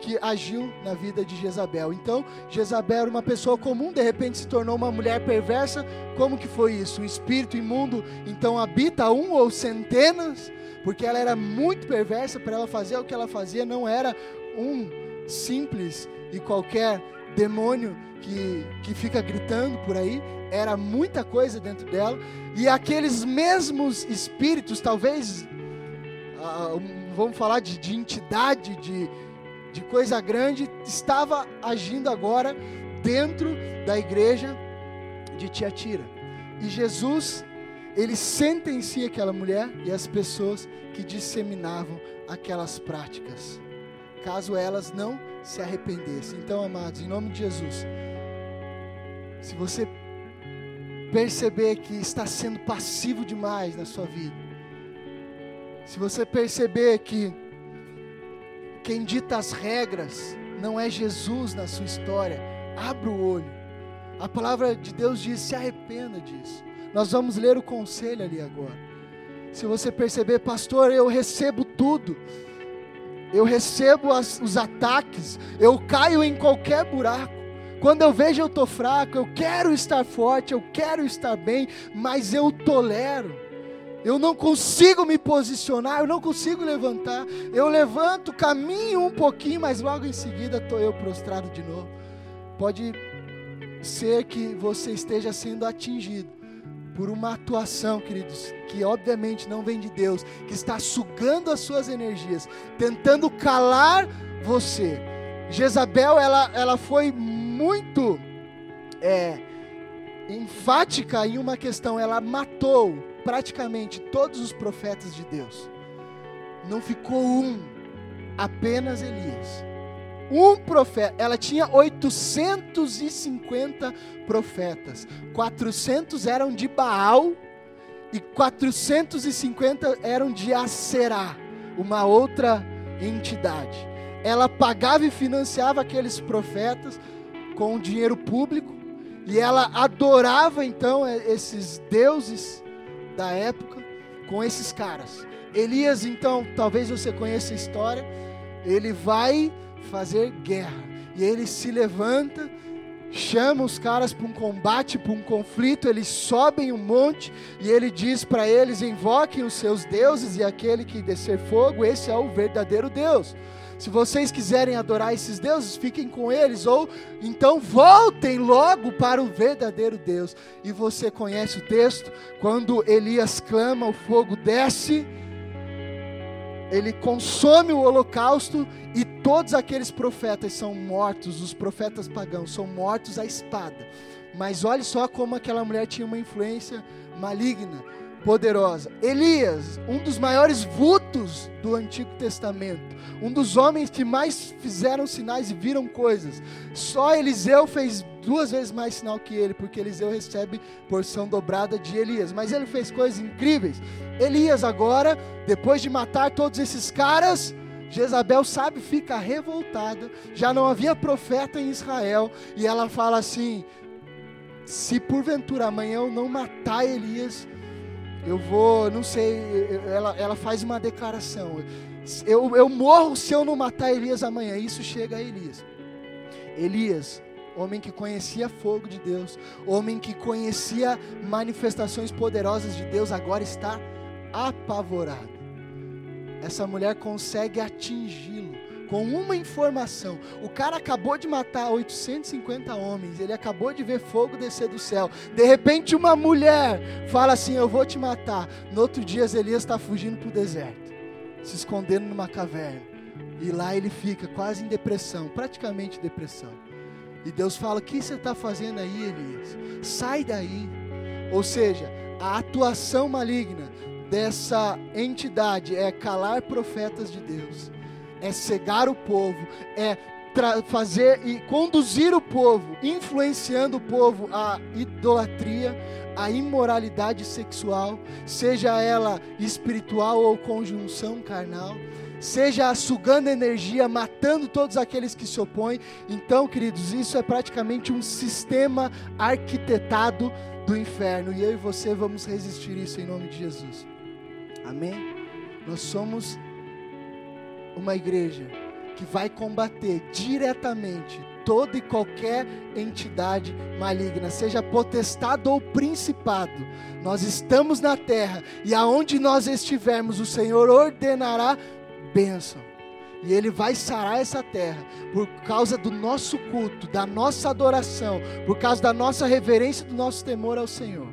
Speaker 1: que agiu na vida de Jezabel. Então, Jezabel era uma pessoa comum, de repente se tornou uma mulher perversa. Como que foi isso? Um espírito imundo então habita um ou centenas, porque ela era muito perversa para ela fazer o que ela fazia, não era um simples e qualquer demônio que, que fica gritando por aí, era muita coisa dentro dela, e aqueles mesmos espíritos, talvez, ah, vamos falar de, de entidade, de, de coisa grande, estava agindo agora dentro da igreja de Tiatira. E Jesus, ele sentencia aquela mulher e as pessoas que disseminavam aquelas práticas, caso elas não se arrependessem. Então, amados, em nome de Jesus, se você perceber que está sendo passivo demais na sua vida, se você perceber que quem dita as regras não é Jesus na sua história, abra o olho. A palavra de Deus diz: se arrependa disso. Nós vamos ler o conselho ali agora. Se você perceber, pastor, eu recebo tudo, eu recebo as, os ataques, eu caio em qualquer buraco. Quando eu vejo eu estou fraco, eu quero estar forte, eu quero estar bem, mas eu tolero. Eu não consigo me posicionar, eu não consigo levantar. Eu levanto, caminho um pouquinho, mas logo em seguida estou eu prostrado de novo. Pode ser que você esteja sendo atingido por uma atuação, queridos, que obviamente não vem de Deus, que está sugando as suas energias, tentando calar você. Jezabel, ela, ela foi muito é, enfática em uma questão, ela matou praticamente todos os profetas de Deus. Não ficou um, apenas Elias. Um profeta, ela tinha 850 profetas. 400 eram de Baal e 450 eram de Aserá, uma outra entidade. Ela pagava e financiava aqueles profetas com dinheiro público e ela adorava então esses deuses da época com esses caras. Elias, então, talvez você conheça a história, ele vai fazer guerra. E ele se levanta, chama os caras para um combate, para um conflito. Eles sobem um monte e ele diz para eles: invoquem os seus deuses e aquele que descer fogo, esse é o verdadeiro Deus. Se vocês quiserem adorar esses deuses, fiquem com eles, ou então voltem logo para o verdadeiro Deus. E você conhece o texto? Quando Elias clama, o fogo desce ele consome o holocausto e todos aqueles profetas são mortos, os profetas pagãos são mortos à espada. Mas olhe só como aquela mulher tinha uma influência maligna, poderosa. Elias, um dos maiores vultos do Antigo Testamento, um dos homens que mais fizeram sinais e viram coisas. Só Eliseu fez duas vezes mais sinal que ele, porque Eliseu recebe porção dobrada de Elias. Mas ele fez coisas incríveis. Elias agora, depois de matar todos esses caras, Jezabel sabe, fica revoltada. Já não havia profeta em Israel. E ela fala assim: se porventura amanhã eu não matar Elias, eu vou, não sei, ela, ela faz uma declaração. Eu, eu morro se eu não matar Elias amanhã. Isso chega a Elias. Elias, homem que conhecia fogo de Deus, homem que conhecia manifestações poderosas de Deus, agora está apavorado. Essa mulher consegue atingi-lo com uma informação. O cara acabou de matar 850 homens, ele acabou de ver fogo descer do céu. De repente, uma mulher fala assim: Eu vou te matar. No outro dia, Elias está fugindo para o deserto, se escondendo numa caverna. E lá ele fica quase em depressão, praticamente depressão. E Deus fala: O que você está fazendo aí, Elias? Sai daí. Ou seja, a atuação maligna dessa entidade é calar profetas de Deus, é cegar o povo, é fazer e conduzir o povo, influenciando o povo à idolatria, à imoralidade sexual, seja ela espiritual ou conjunção carnal seja sugando energia, matando todos aqueles que se opõem. Então, queridos, isso é praticamente um sistema arquitetado do inferno. E eu e você vamos resistir isso em nome de Jesus. Amém? Nós somos uma igreja que vai combater diretamente toda e qualquer entidade maligna, seja potestade ou principado. Nós estamos na terra e aonde nós estivermos, o Senhor ordenará bênção. E Ele vai sarar essa terra por causa do nosso culto, da nossa adoração, por causa da nossa reverência, do nosso temor ao Senhor,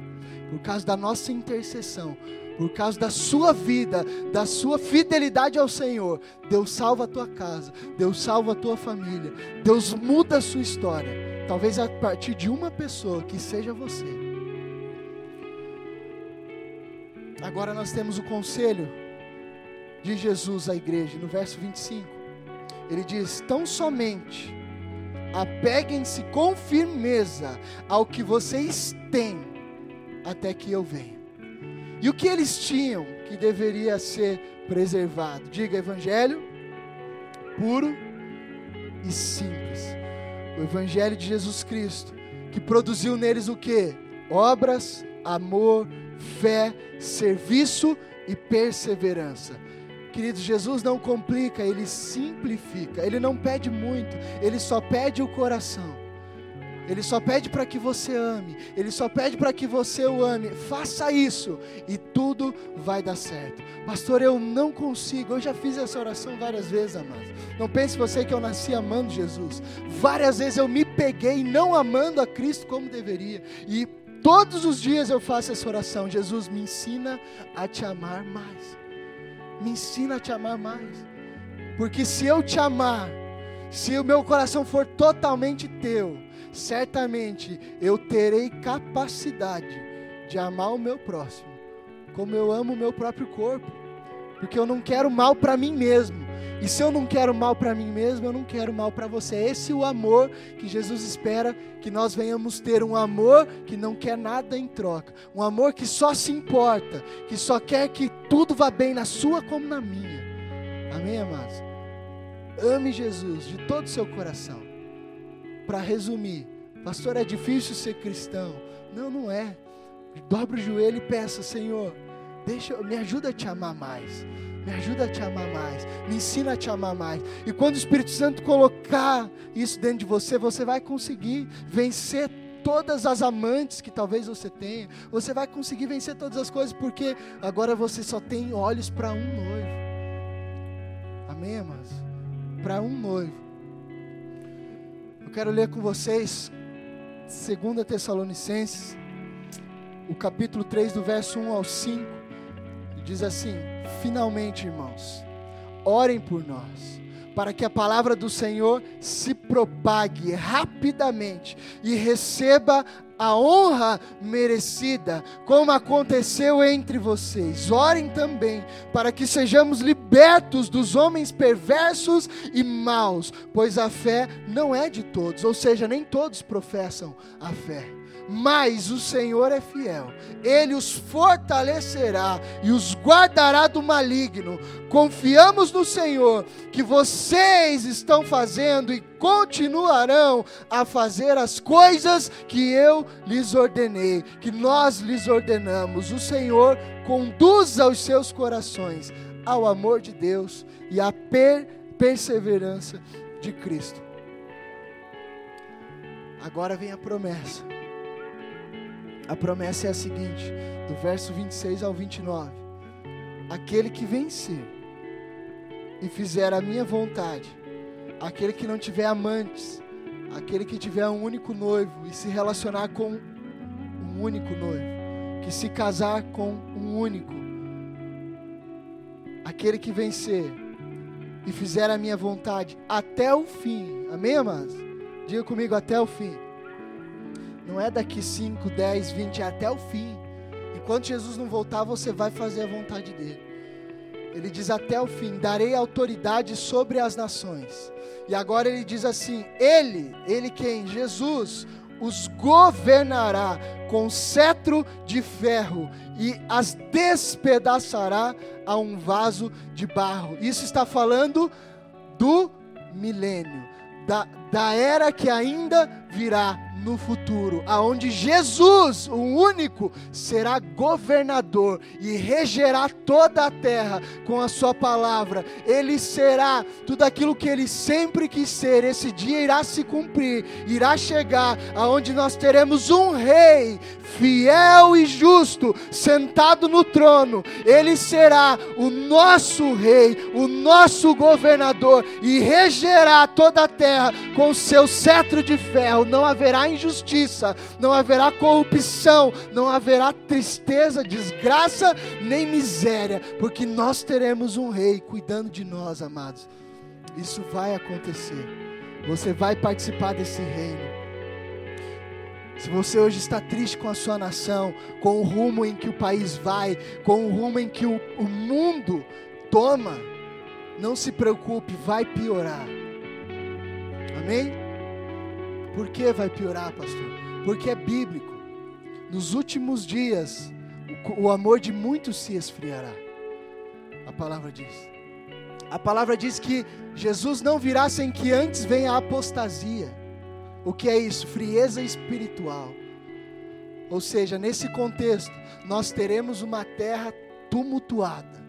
Speaker 1: por causa da nossa intercessão, por causa da sua vida, da sua fidelidade ao Senhor. Deus salva a tua casa, Deus salva a tua família, Deus muda a sua história. Talvez a partir de uma pessoa que seja você. Agora nós temos o conselho de Jesus à igreja, no verso 25. Ele diz: Tão somente apeguem-se com firmeza ao que vocês têm, até que eu venha. E o que eles tinham que deveria ser preservado? Diga evangelho puro e simples. O evangelho de Jesus Cristo, que produziu neles o que? Obras, amor, fé, serviço e perseverança. Queridos, Jesus não complica, ele simplifica. Ele não pede muito, ele só pede o coração. Ele só pede para que você ame, ele só pede para que você o ame. Faça isso e tudo vai dar certo. Pastor, eu não consigo. Eu já fiz essa oração várias vezes, amados. Não pense você que eu nasci amando Jesus. Várias vezes eu me peguei não amando a Cristo como deveria. E todos os dias eu faço essa oração. Jesus, me ensina a te amar mais me ensina a te amar mais. Porque se eu te amar, se o meu coração for totalmente teu, certamente eu terei capacidade de amar o meu próximo, como eu amo o meu próprio corpo. Porque eu não quero mal para mim mesmo. E se eu não quero mal para mim mesmo, eu não quero mal para você. Esse é o amor que Jesus espera que nós venhamos ter um amor que não quer nada em troca, um amor que só se importa, que só quer que tudo vá bem na sua como na minha. Amém, amados. Ame Jesus de todo o seu coração. Para resumir, pastor, é difícil ser cristão. Não, não é. Dobre o joelho e peça, Senhor, deixa, me ajuda a te amar mais. Me ajuda a te amar mais. Me ensina a te amar mais. E quando o Espírito Santo colocar isso dentro de você, você vai conseguir vencer todas as amantes que talvez você tenha. Você vai conseguir vencer todas as coisas, porque agora você só tem olhos para um noivo. Amém, amados? Para um noivo. Quero ler com vocês 2 Tessalonicenses, o capítulo 3, do verso 1 ao 5. Diz assim: finalmente, irmãos, orem por nós, para que a palavra do Senhor se propague rapidamente e receba a honra merecida, como aconteceu entre vocês. Orem também para que sejamos libertos dos homens perversos e maus, pois a fé não é de todos, ou seja, nem todos professam a fé mas o Senhor é fiel. Ele os fortalecerá e os guardará do maligno. Confiamos no Senhor que vocês estão fazendo e continuarão a fazer as coisas que eu lhes ordenei, que nós lhes ordenamos. O Senhor conduza os seus corações ao amor de Deus e à per perseverança de Cristo. Agora vem a promessa a promessa é a seguinte, do verso 26 ao 29. Aquele que vencer e fizer a minha vontade, aquele que não tiver amantes, aquele que tiver um único noivo e se relacionar com um único noivo, que se casar com um único, aquele que vencer e fizer a minha vontade até o fim, amém, amados? Diga comigo até o fim. Não é daqui 5, 10, 20, é até o fim. Enquanto Jesus não voltar, você vai fazer a vontade dele. Ele diz até o fim: darei autoridade sobre as nações. E agora ele diz assim: Ele, ele quem? Jesus, os governará com cetro de ferro e as despedaçará a um vaso de barro. Isso está falando do milênio, da, da era que ainda virá no futuro, aonde Jesus, o único, será governador e regerá toda a terra com a sua palavra. Ele será tudo aquilo que ele sempre quis ser. Esse dia irá se cumprir, irá chegar aonde nós teremos um rei fiel e justo sentado no trono. Ele será o nosso rei, o nosso governador e regerá toda a terra com seu cetro de ferro. Não haverá injustiça, não haverá corrupção, não haverá tristeza, desgraça nem miséria, porque nós teremos um rei cuidando de nós, amados. Isso vai acontecer. Você vai participar desse reino. Se você hoje está triste com a sua nação, com o rumo em que o país vai, com o rumo em que o, o mundo toma, não se preocupe, vai piorar. Amém? Por que vai piorar, pastor? Porque é bíblico. Nos últimos dias, o, o amor de muitos se esfriará. A palavra diz. A palavra diz que Jesus não virá sem que antes venha a apostasia. O que é isso? Frieza espiritual. Ou seja, nesse contexto, nós teremos uma terra tumultuada.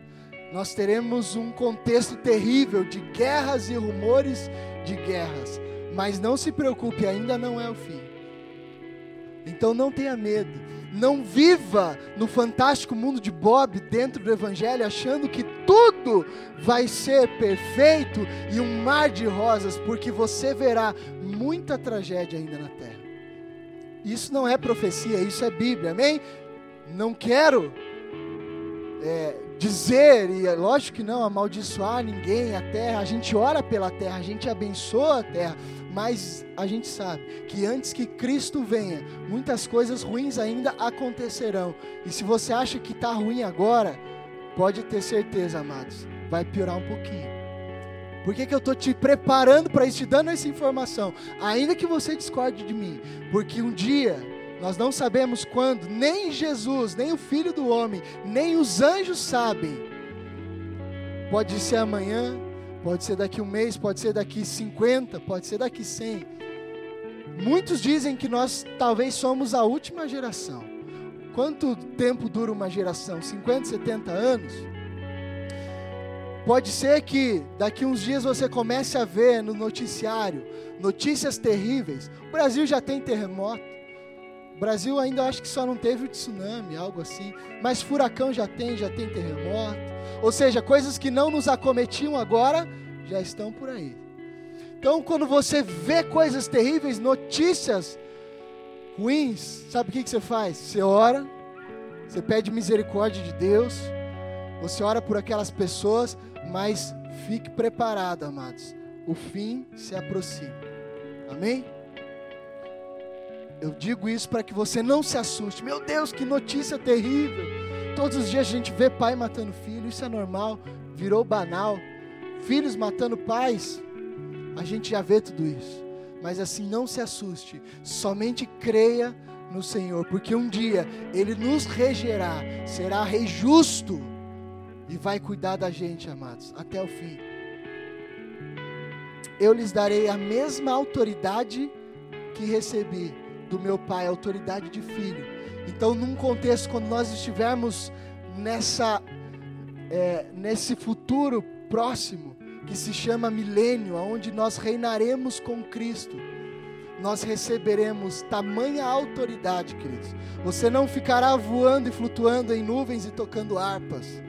Speaker 1: Nós teremos um contexto terrível de guerras e rumores de guerras. Mas não se preocupe, ainda não é o fim. Então não tenha medo. Não viva no fantástico mundo de Bob dentro do Evangelho achando que tudo vai ser perfeito e um mar de rosas, porque você verá muita tragédia ainda na terra. Isso não é profecia, isso é Bíblia, amém? Não quero é, dizer, e é lógico que não, amaldiçoar ninguém, a terra, a gente ora pela terra, a gente abençoa a terra, mas a gente sabe que antes que Cristo venha, muitas coisas ruins ainda acontecerão. E se você acha que está ruim agora, pode ter certeza, amados, vai piorar um pouquinho. Por que, que eu estou te preparando para isso, te dando essa informação? Ainda que você discorde de mim, porque um dia, nós não sabemos quando, nem Jesus, nem o Filho do Homem, nem os anjos sabem. Pode ser amanhã, Pode ser daqui um mês, pode ser daqui 50, pode ser daqui 100. Muitos dizem que nós talvez somos a última geração. Quanto tempo dura uma geração? 50, 70 anos? Pode ser que daqui uns dias você comece a ver no noticiário notícias terríveis. O Brasil já tem terremoto. O Brasil ainda acho que só não teve o tsunami, algo assim. Mas furacão já tem, já tem terremoto. Ou seja, coisas que não nos acometiam agora já estão por aí. Então, quando você vê coisas terríveis, notícias ruins, sabe o que, que você faz? Você ora, você pede misericórdia de Deus, você ora por aquelas pessoas, mas fique preparado, amados. O fim se aproxima. Amém? Eu digo isso para que você não se assuste. Meu Deus, que notícia terrível! Todos os dias a gente vê pai matando filho, isso é normal, virou banal. Filhos matando pais, a gente já vê tudo isso. Mas assim, não se assuste, somente creia no Senhor, porque um dia Ele nos regerá, será rei justo e vai cuidar da gente, amados, até o fim. Eu lhes darei a mesma autoridade que recebi do meu Pai, autoridade de filho então, num contexto, quando nós estivermos nessa, é, nesse futuro próximo, que se chama milênio, onde nós reinaremos com Cristo, nós receberemos tamanha autoridade, queridos. Você não ficará voando e flutuando em nuvens e tocando harpas,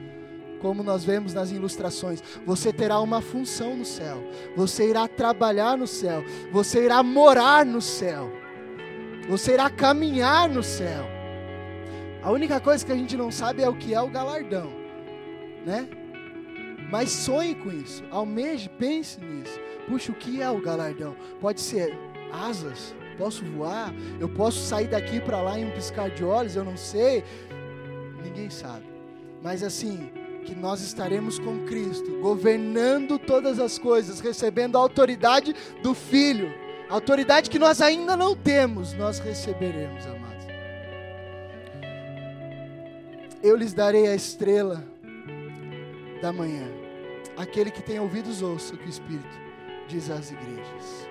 Speaker 1: como nós vemos nas ilustrações. Você terá uma função no céu, você irá trabalhar no céu, você irá morar no céu, você irá caminhar no céu. A única coisa que a gente não sabe é o que é o galardão, né? Mas sonhe com isso, almeje, pense nisso. Puxa, o que é o galardão? Pode ser asas, posso voar, eu posso sair daqui para lá em um piscar de olhos, eu não sei. Ninguém sabe. Mas assim, que nós estaremos com Cristo, governando todas as coisas, recebendo a autoridade do Filho, Autoridade que nós ainda não temos, nós receberemos, amados. Eu lhes darei a estrela da manhã. Aquele que tem ouvidos, ouça o que o Espírito diz às igrejas.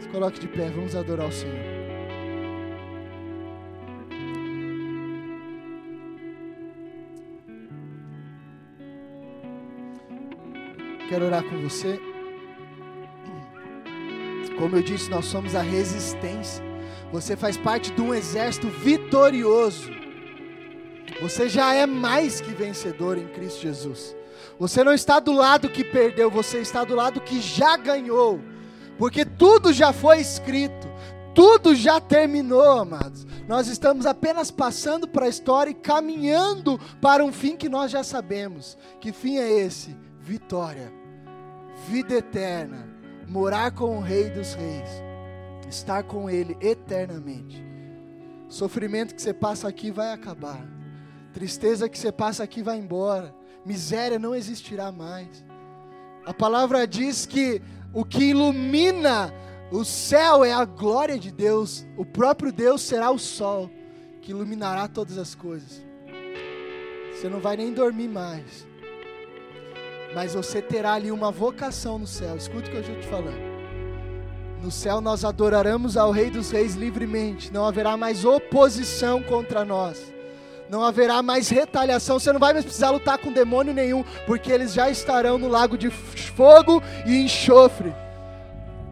Speaker 1: Se coloque de pé, vamos adorar o Senhor. Quero orar com você. Como eu disse, nós somos a resistência. Você faz parte de um exército vitorioso. Você já é mais que vencedor em Cristo Jesus. Você não está do lado que perdeu, você está do lado que já ganhou. Porque tudo já foi escrito, tudo já terminou, amados. Nós estamos apenas passando para a história e caminhando para um fim que nós já sabemos. Que fim é esse? Vitória, vida eterna, morar com o Rei dos Reis, estar com Ele eternamente. Sofrimento que você passa aqui vai acabar, tristeza que você passa aqui vai embora, miséria não existirá mais. A palavra diz que o que ilumina o céu é a glória de Deus, o próprio Deus será o sol que iluminará todas as coisas. Você não vai nem dormir mais, mas você terá ali uma vocação no céu. Escute o que eu estou te falando. No céu nós adoraremos ao Rei dos Reis livremente, não haverá mais oposição contra nós não haverá mais retaliação, você não vai mais precisar lutar com demônio nenhum, porque eles já estarão no lago de fogo e enxofre.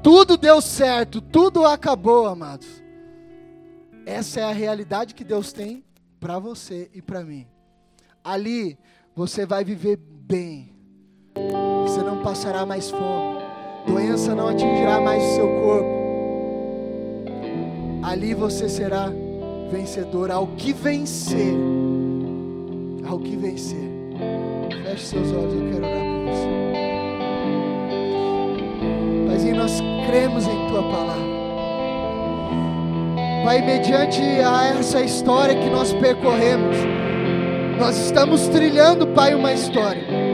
Speaker 1: Tudo deu certo, tudo acabou, amados. Essa é a realidade que Deus tem para você e para mim. Ali você vai viver bem. Você não passará mais fome. Doença não atingirá mais o seu corpo. Ali você será vencedor, ao que vencer, ao que vencer. Feche seus olhos, eu quero orar por você. Paizinho, nós cremos em Tua palavra. Pai, mediante a essa história que nós percorremos, nós estamos trilhando, Pai, uma história.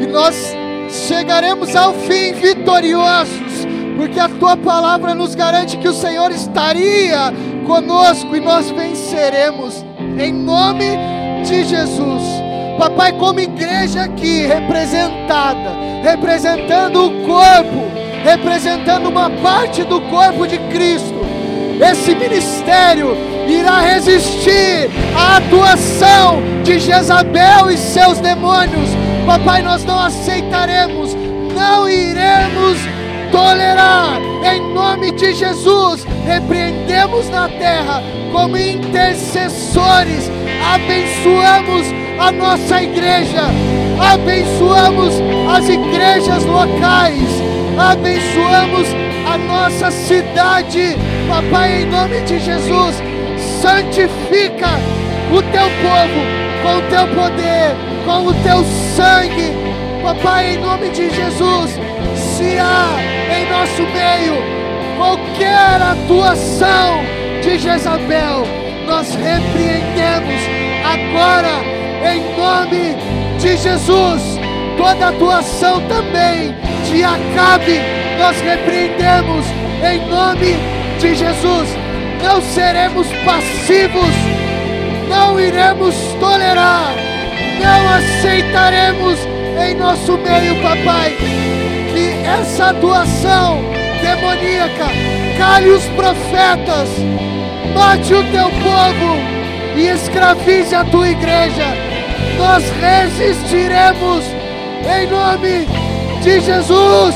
Speaker 1: E nós chegaremos ao fim vitoriosos, porque a tua palavra nos garante que o Senhor estaria conosco e nós venceremos em nome de Jesus. Papai, como igreja aqui representada, representando o corpo, representando uma parte do corpo de Cristo, esse ministério irá resistir à atuação de Jezabel e seus demônios. Papai, nós não aceitaremos, não iremos tolerar. Em nome de Jesus, repreendemos na terra como intercessores, abençoamos a nossa igreja, abençoamos as igrejas locais, abençoamos a nossa cidade, papai, em nome de Jesus, santifica o teu povo com o teu poder, com o teu sangue, papai, em nome de Jesus se há em nosso meio qualquer atuação de Jezabel, nós repreendemos agora, em nome de Jesus, toda atuação também de Acabe, nós repreendemos em nome de Jesus. Não seremos passivos, não iremos tolerar, não aceitaremos em nosso meio, papai essa atuação demoníaca, cale os profetas, mate o teu povo e escravize a tua igreja. Nós resistiremos em nome de Jesus.